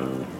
Música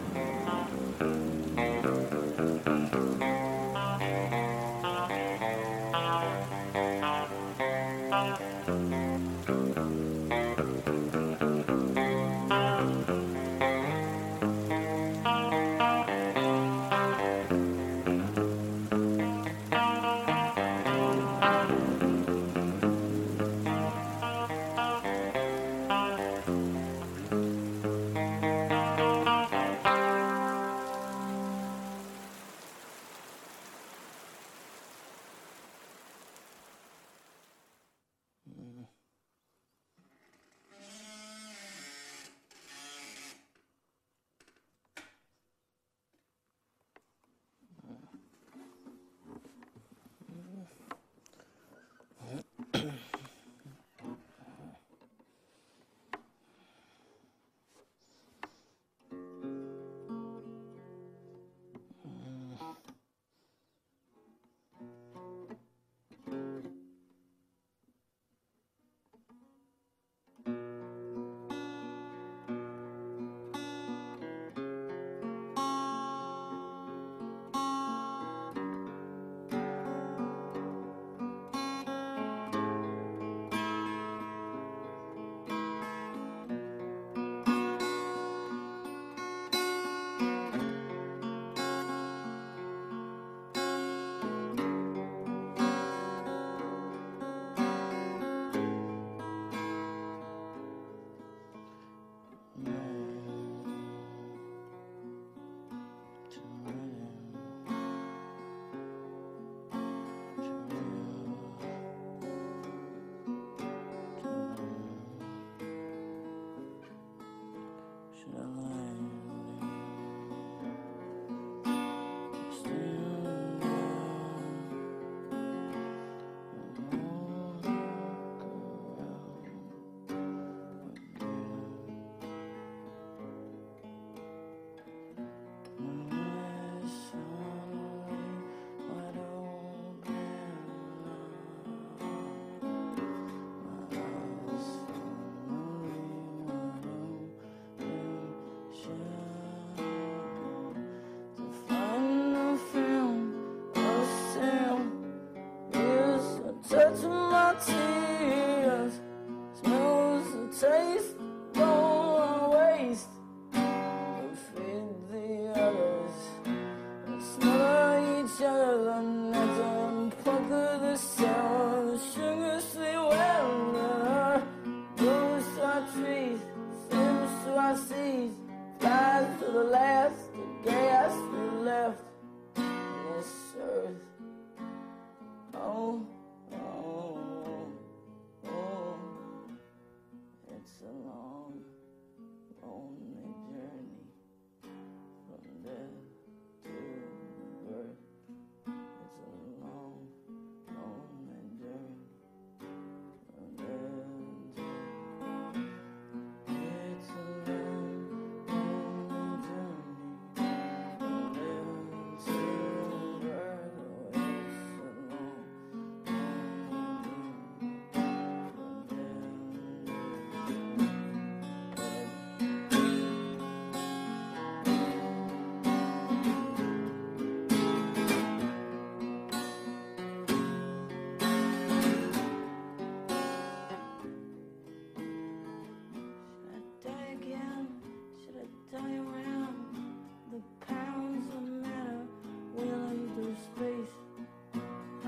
such a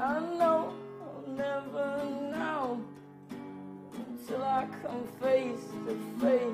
I know I'll never know until I come face to face.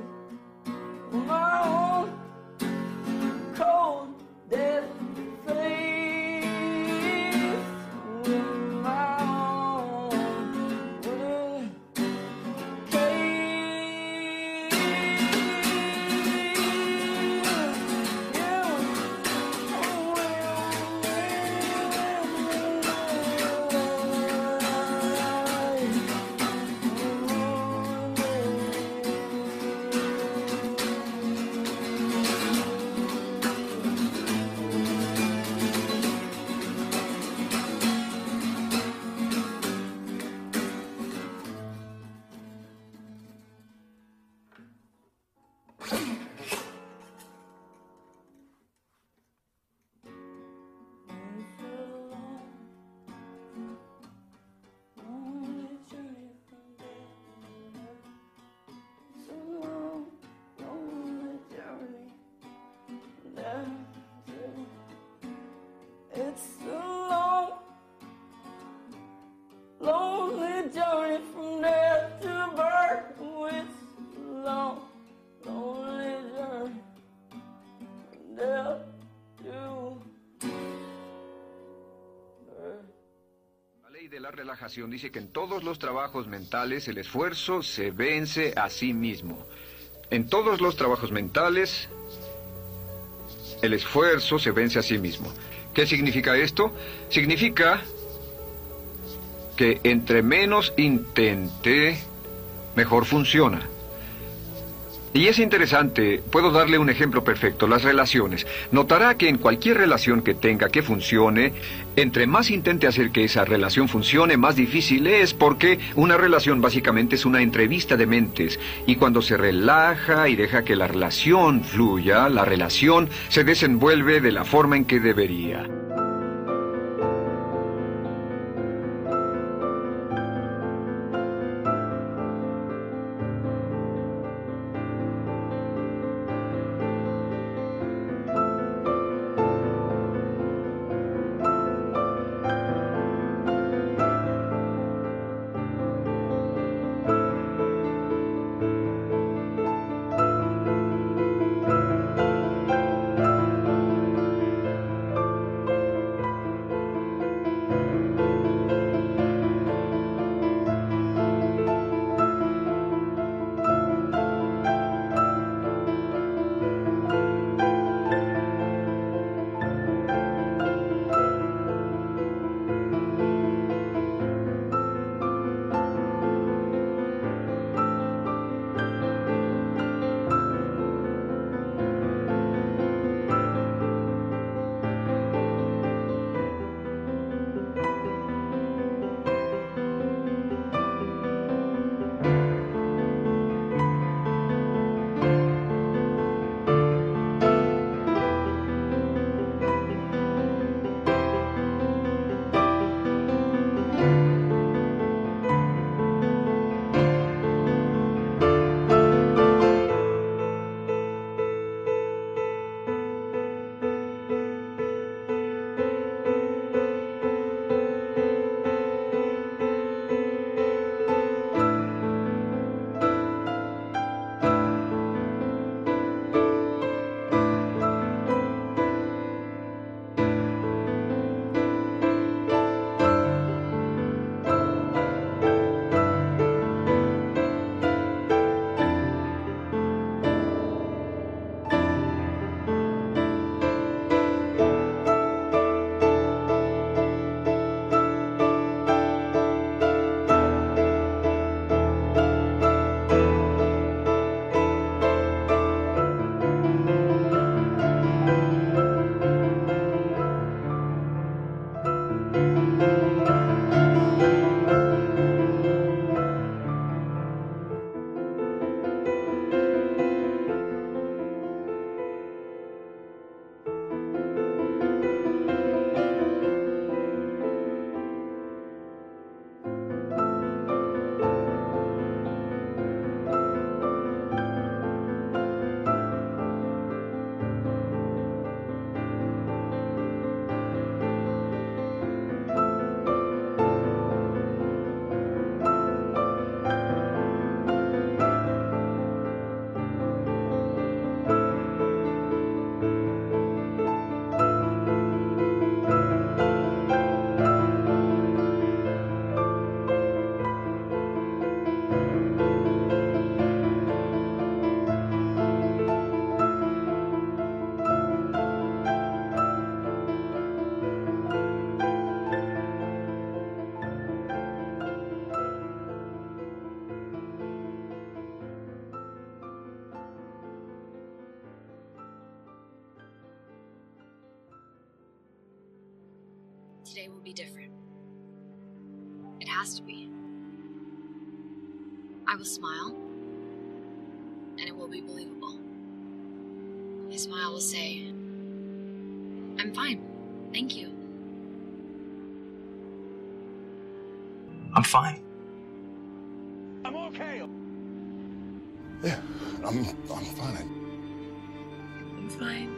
De la relajación dice que en todos los trabajos mentales el esfuerzo se vence a sí mismo. En todos los trabajos mentales el esfuerzo se vence a sí mismo. ¿Qué significa esto? Significa que entre menos intente, mejor funciona. Y es interesante, puedo darle un ejemplo perfecto, las relaciones. Notará que en cualquier relación que tenga que funcione, entre más intente hacer que esa relación funcione, más difícil es porque una relación básicamente es una entrevista de mentes. Y cuando se relaja y deja que la relación fluya, la relación se desenvuelve de la forma en que debería. Today will be different. It has to be. I will smile, and it will be believable. My smile will say, I'm fine. Thank you. I'm fine. I'm okay. Yeah, I'm I'm fine. I'm fine.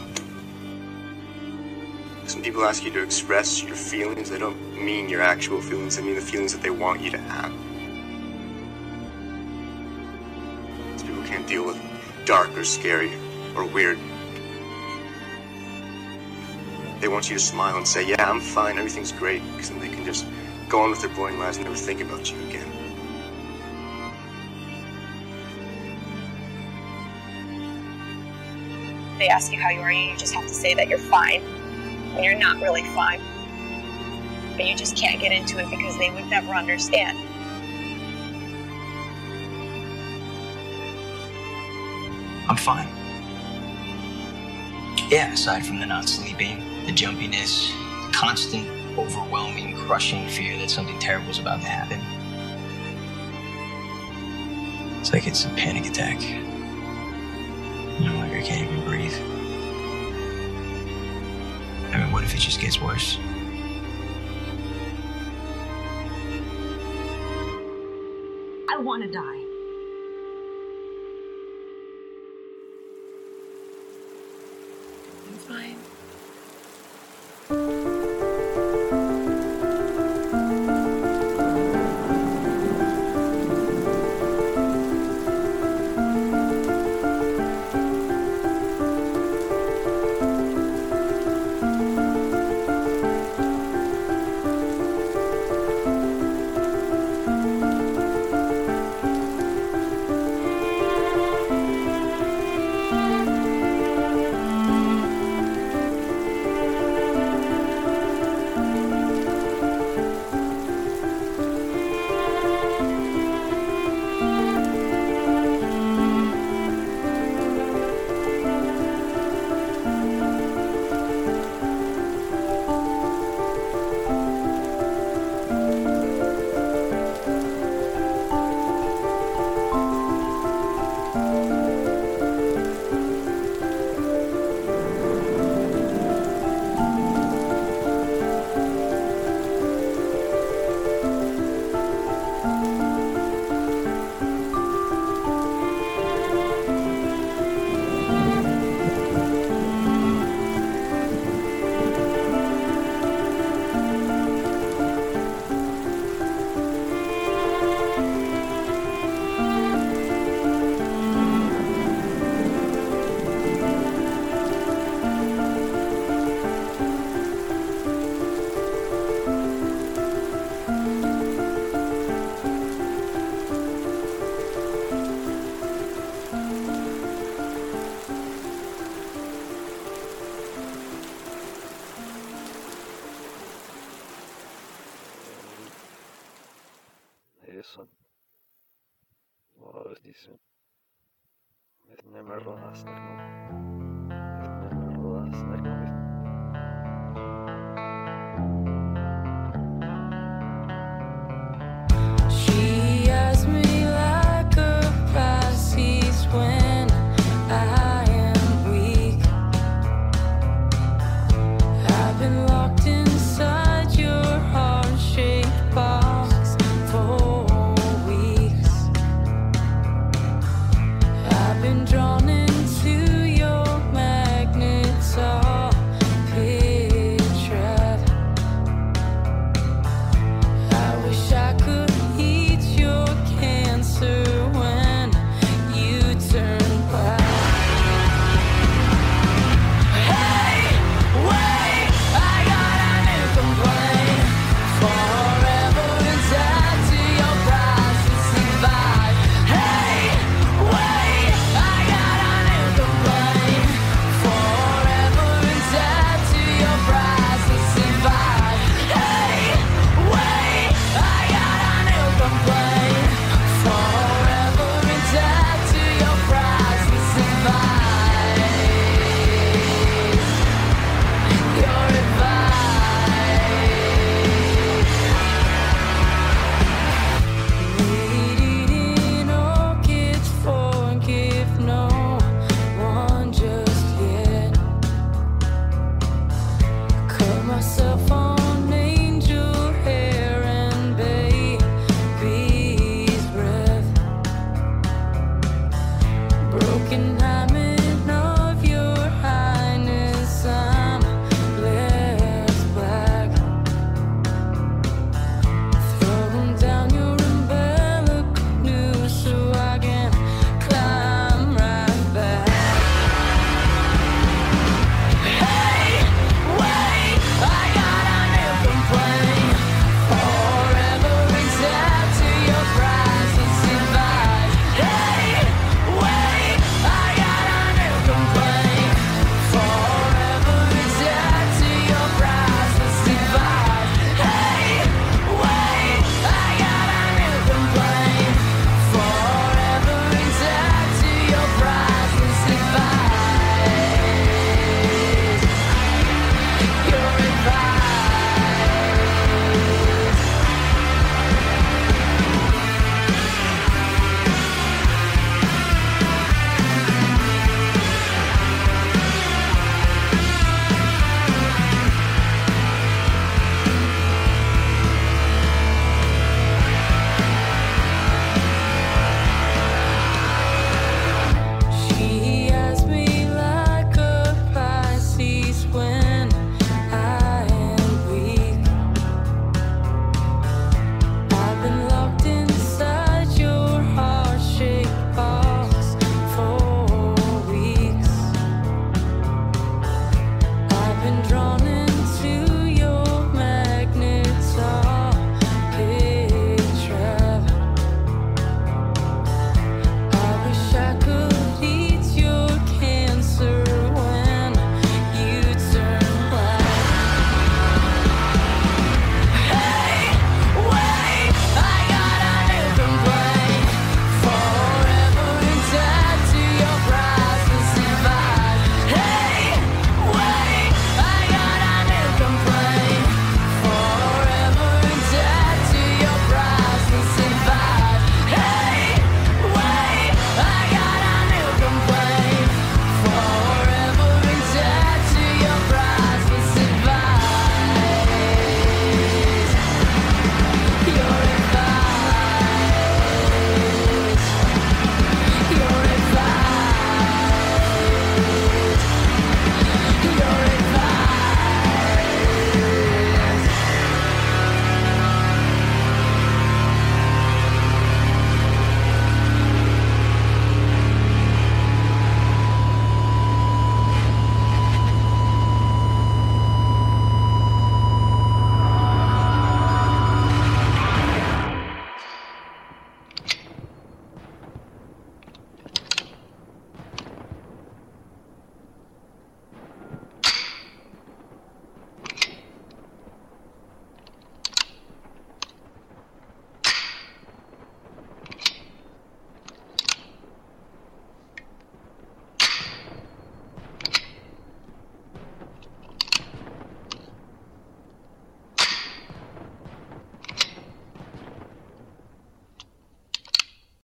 People ask you to express your feelings. They don't mean your actual feelings, they mean the feelings that they want you to have. People can't deal with dark or scary or weird. They want you to smile and say, Yeah, I'm fine, everything's great, because then they can just go on with their boring lives and never think about you again. they ask you how you are, and you just have to say that you're fine when you're not really fine. But you just can't get into it because they would never understand. I'm fine. Yeah, aside from the not sleeping, the jumpiness, the constant, overwhelming, crushing fear that something terrible is about to happen. It's like it's a panic attack. Know, like I can't even breathe. I mean, what if it just gets worse? I want to die. したよ。